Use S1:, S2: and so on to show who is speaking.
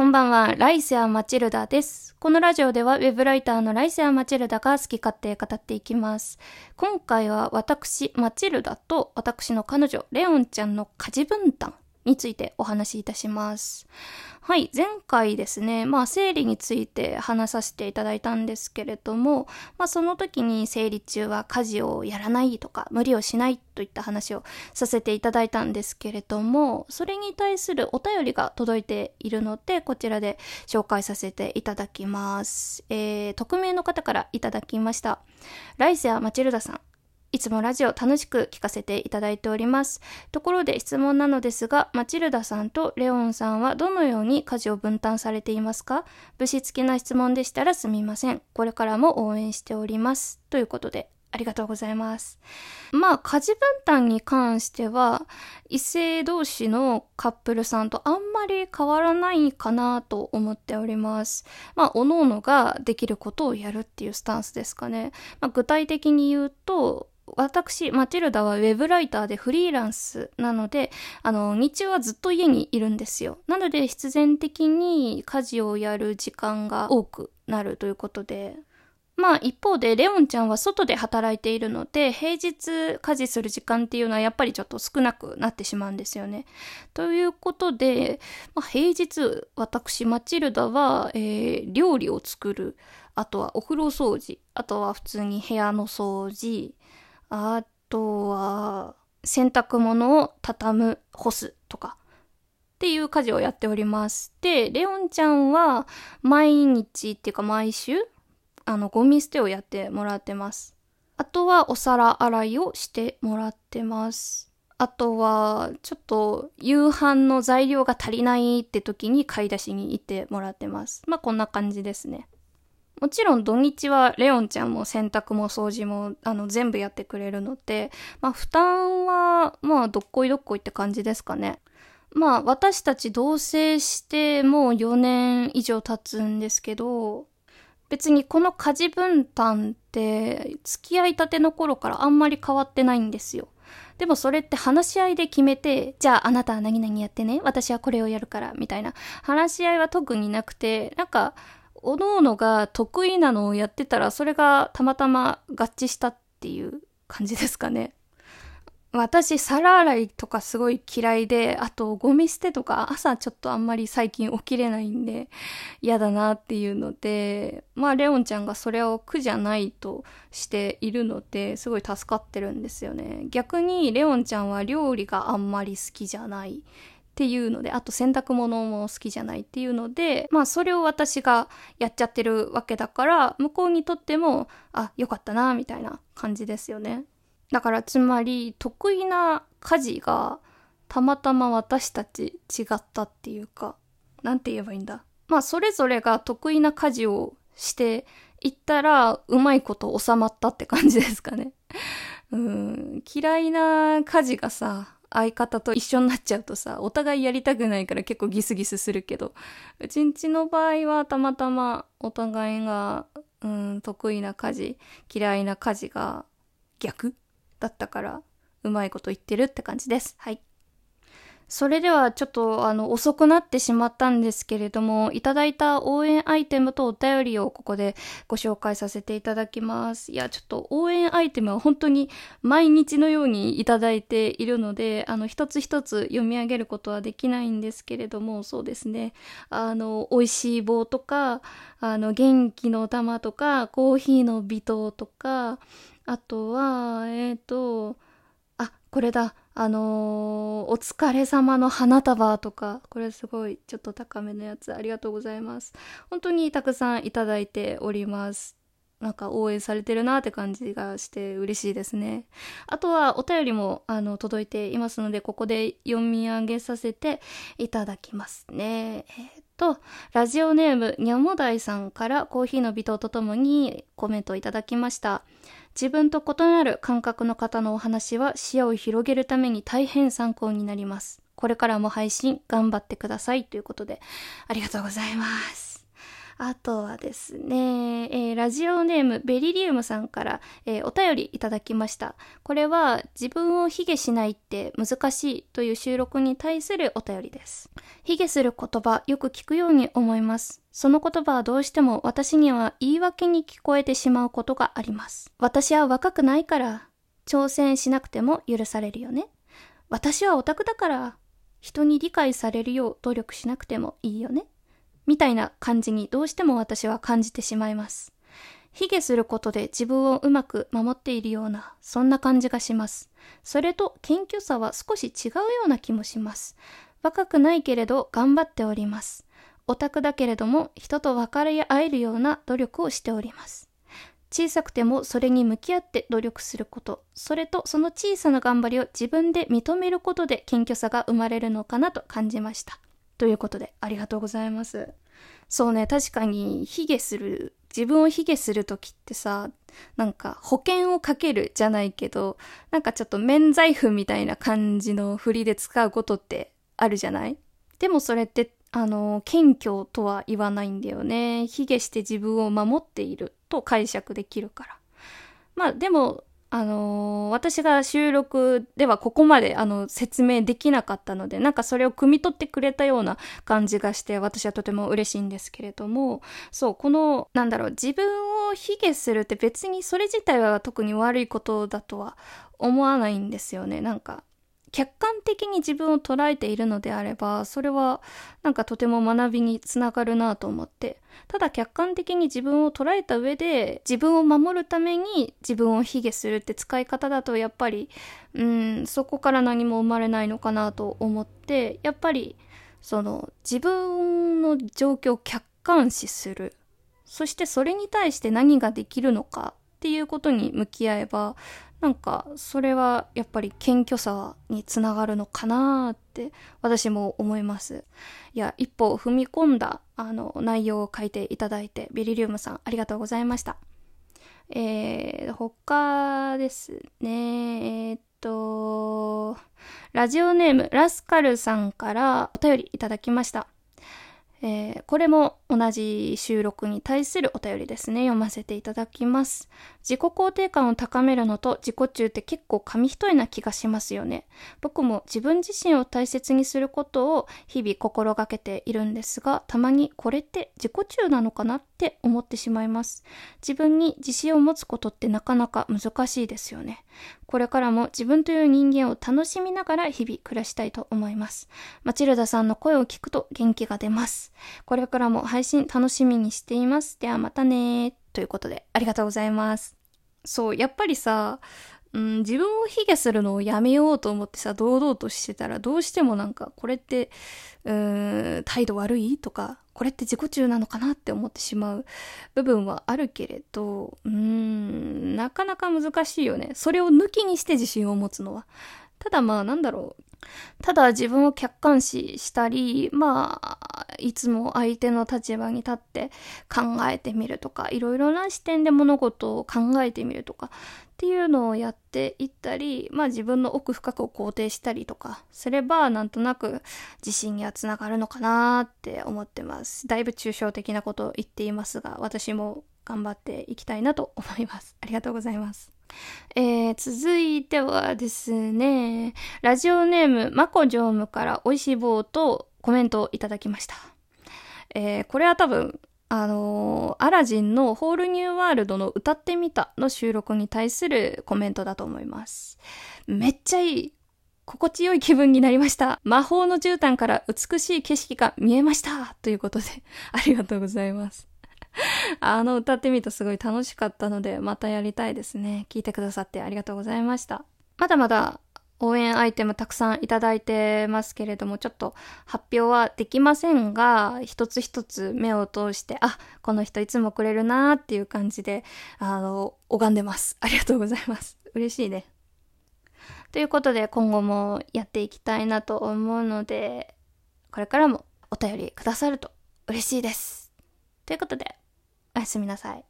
S1: こんばんは、ライセア・マチルダです。このラジオでは、ウェブライターのライセア・マチルダが好き勝手語っていきます。今回は私、マチルダと私の彼女、レオンちゃんの家事分担についてお話しいたします。はい、前回ですね、まあ生理について話させていただいたんですけれども、まあその時に生理中は家事をやらないとか無理をしないといった話をさせていただいたんですけれども、それに対するお便りが届いているので、こちらで紹介させていただきます。えー、匿名の方からいただきました。ライセア・マチルダさん。いつもラジオ楽しく聞かせていただいております。ところで質問なのですが、マチルダさんとレオンさんはどのように家事を分担されていますか？武士付きな質問でしたらすみません。これからも応援しております。ということで、ありがとうございます。まあ、家事分担に関しては、異性同士のカップルさんとあんまり変わらないかなと思っております。まあ、おののができることをやるっていうスタンスですかね。まあ、具体的に言うと、私、マチルダはウェブライターでフリーランスなので、あの、日中はずっと家にいるんですよ。なので、必然的に家事をやる時間が多くなるということで、まあ一方でレオンちゃんは外で働いているので平日家事する時間っていうのはやっぱりちょっと少なくなってしまうんですよね。ということで、まあ、平日私マチルダは、えー、料理を作るあとはお風呂掃除あとは普通に部屋の掃除あとは、洗濯物を畳む、干すとか、っていう家事をやっております。で、レオンちゃんは、毎日っていうか毎週、あの、ゴミ捨てをやってもらってます。あとは、お皿洗いをしてもらってます。あとは、ちょっと、夕飯の材料が足りないって時に買い出しに行ってもらってます。まあ、こんな感じですね。もちろん土日はレオンちゃんも洗濯も掃除もあの全部やってくれるので、まあ負担はまあどっこいどっこいって感じですかね。まあ私たち同棲してもう4年以上経つんですけど、別にこの家事分担って付き合いたての頃からあんまり変わってないんですよ。でもそれって話し合いで決めて、じゃああなたは何々やってね、私はこれをやるから、みたいな話し合いは特になくて、なんかおのおのが得意なのをやってたら、それがたまたま合致したっていう感じですかね。私、皿洗いとかすごい嫌いで、あとゴミ捨てとか朝ちょっとあんまり最近起きれないんで嫌だなっていうので、まあレオンちゃんがそれを苦じゃないとしているので、すごい助かってるんですよね。逆にレオンちゃんは料理があんまり好きじゃないっていうので、あと洗濯物も好きじゃないっていうので、まあそれを私がやっちゃってるわけだから、向こうにとっても、あ、よかったな、みたいな感じですよね。だからつまり、得意な家事がたまたま私たち違ったっていうか、なんて言えばいいんだ？まあそれぞれが得意な家事をしていったら、うまいこと収まったって感じですかね。うん、嫌いな家事がさ、相方と一緒になっちゃうとさ、お互いやりたくないから結構ギスギスするけど、うちんちの場合はたまたまお互いが、うん、得意な家事、嫌いな家事が逆だったから、うまいこと言ってるって感じです。はい。それではちょっとあの遅くなってしまったんですけれども、いただいた応援アイテムとお便りをここでご紹介させていただきます。いや、ちょっと応援アイテムは本当に毎日のようにいただいているので、あの一つ一つ読み上げることはできないんですけれども、そうですね。あの、美味しい棒とか、あの、元気の玉とか、コーヒーの微糖とか、あとは、えっ、ー、と、あ、これだ。あのー、お疲れ様の花束とか、これすごいちょっと高めのやつありがとうございます。本当にたくさんいただいております。なんか応援されてるなって感じがして嬉しいですね。あとはお便りもあの届いていますので、ここで読み上げさせていただきますね。えー、っと、ラジオネームにゃもだいさんからコーヒーの微糖とともにコメントをいただきました。自分と異なる感覚の方のお話は視野を広げるために大変参考になります。これからも配信頑張ってくださいということで、ありがとうございます。あとはですね、えー、ラジオネームベリリウムさんから、えー、お便りいただきました。これは自分を卑下しないって難しいという収録に対するお便りです。卑下する言葉よく聞くように思います。その言葉はどうしても私には言い訳に聞こえてしまうことがあります。私は若くないから挑戦しなくても許されるよね。私はオタクだから人に理解されるよう努力しなくてもいいよね。みたいな感じにどうしても私は感じてしまいます。卑下することで自分をうまく守っているような、そんな感じがします。それと謙虚さは少し違うような気もします。若くないけれど頑張っております。オタクだけれども人と分かり合えるような努力をしております。小さくてもそれに向き合って努力すること、それとその小さな頑張りを自分で認めることで謙虚さが生まれるのかなと感じました。ということで、ありがとうございます。そうね、確かに、卑下する、自分を卑下するときってさ、なんか保険をかけるじゃないけど、なんかちょっと免罪符みたいな感じの振りで使うことってあるじゃない？でもそれって、あの、謙虚とは言わないんだよね。卑下して自分を守っていると解釈できるから。まあでも、あのー、私が収録ではここまであの説明できなかったので、なんかそれを汲み取ってくれたような感じがして、私はとても嬉しいんですけれども、そう、この、なんだろう、自分を卑下するって別にそれ自体は特に悪いことだとは思わないんですよね。なんか、客観的に自分を捉えているのであれば、それはなんかとても学びにつながるなと思って、ただ客観的に自分を捉えた上で、自分を守るために自分を卑下するって使い方だとやっぱり、うん、そこから何も生まれないのかなと思って、やっぱりその自分の状況を客観視する。そしてそれに対して何ができるのかっていうことに向き合えば、なんか、それはやっぱり謙虚さにつながるのかなーって私も思います。いや、一歩踏み込んだあの内容を書いていただいて、ビリリウムさんありがとうございました。えー、他ですね、えー、っと、ラジオネームラスカルさんからお便りいただきました。えー、これも同じ収録に対するお便りですね。読ませていただきます。自己肯定感を高めるのと自己中って結構紙一重な気がしますよね。僕も自分自身を大切にすることを日々心がけているんですが、たまにこれって自己中なのかなって思ってしまいます。自分に自信を持つことってなかなか難しいですよね。これからも自分という人間を楽しみながら日々暮らしたいと思います。マチルダさんの声を聞くと元気が出ます。これからも配信楽しみにしています。ではまたねということで、ありがとうございます。そう、やっぱりさ、うん、自分を卑下するのをやめようと思ってさ、堂々としてたら、どうしてもなんか、これって、うーん、態度悪いとか、これって自己中なのかなって思ってしまう部分はあるけれど、うーん、なかなか難しいよね。それを抜きにして自信を持つのは。ただまあなんだろう。ただ自分を客観視したり、まあ、いつも相手の立場に立って考えてみるとか、いろいろな視点で物事を考えてみるとかっていうのをやっていったり、まあ自分の奥深くを肯定したりとかすれば、なんとなく自信にはつながるのかなって思ってます。だいぶ抽象的なことを言っていますが、私も頑張っていきたいなと思います。ありがとうございます。えー、続いてはですね、ラジオネーム、まこ常務から美味しい棒とコメントをいただきました。えー、これは多分、あのー、アラジンのホールニューワールドの歌ってみたの収録に対するコメントだと思います。めっちゃいい。心地よい気分になりました。魔法の絨毯から美しい景色が見えました。ということで、ありがとうございます。あの歌ってみるとすごい楽しかったので、またやりたいですね。聞いてくださってありがとうございました。まだまだ応援アイテムたくさんいただいてますけれども、ちょっと発表はできませんが、一つ一つ目を通して、あ、この人いつもくれるなーっていう感じで、あの、拝んでます。ありがとうございます。嬉しいね。ということで、今後もやっていきたいなと思うので、これからもお便りくださると嬉しいです。ということで、おやすみなさい。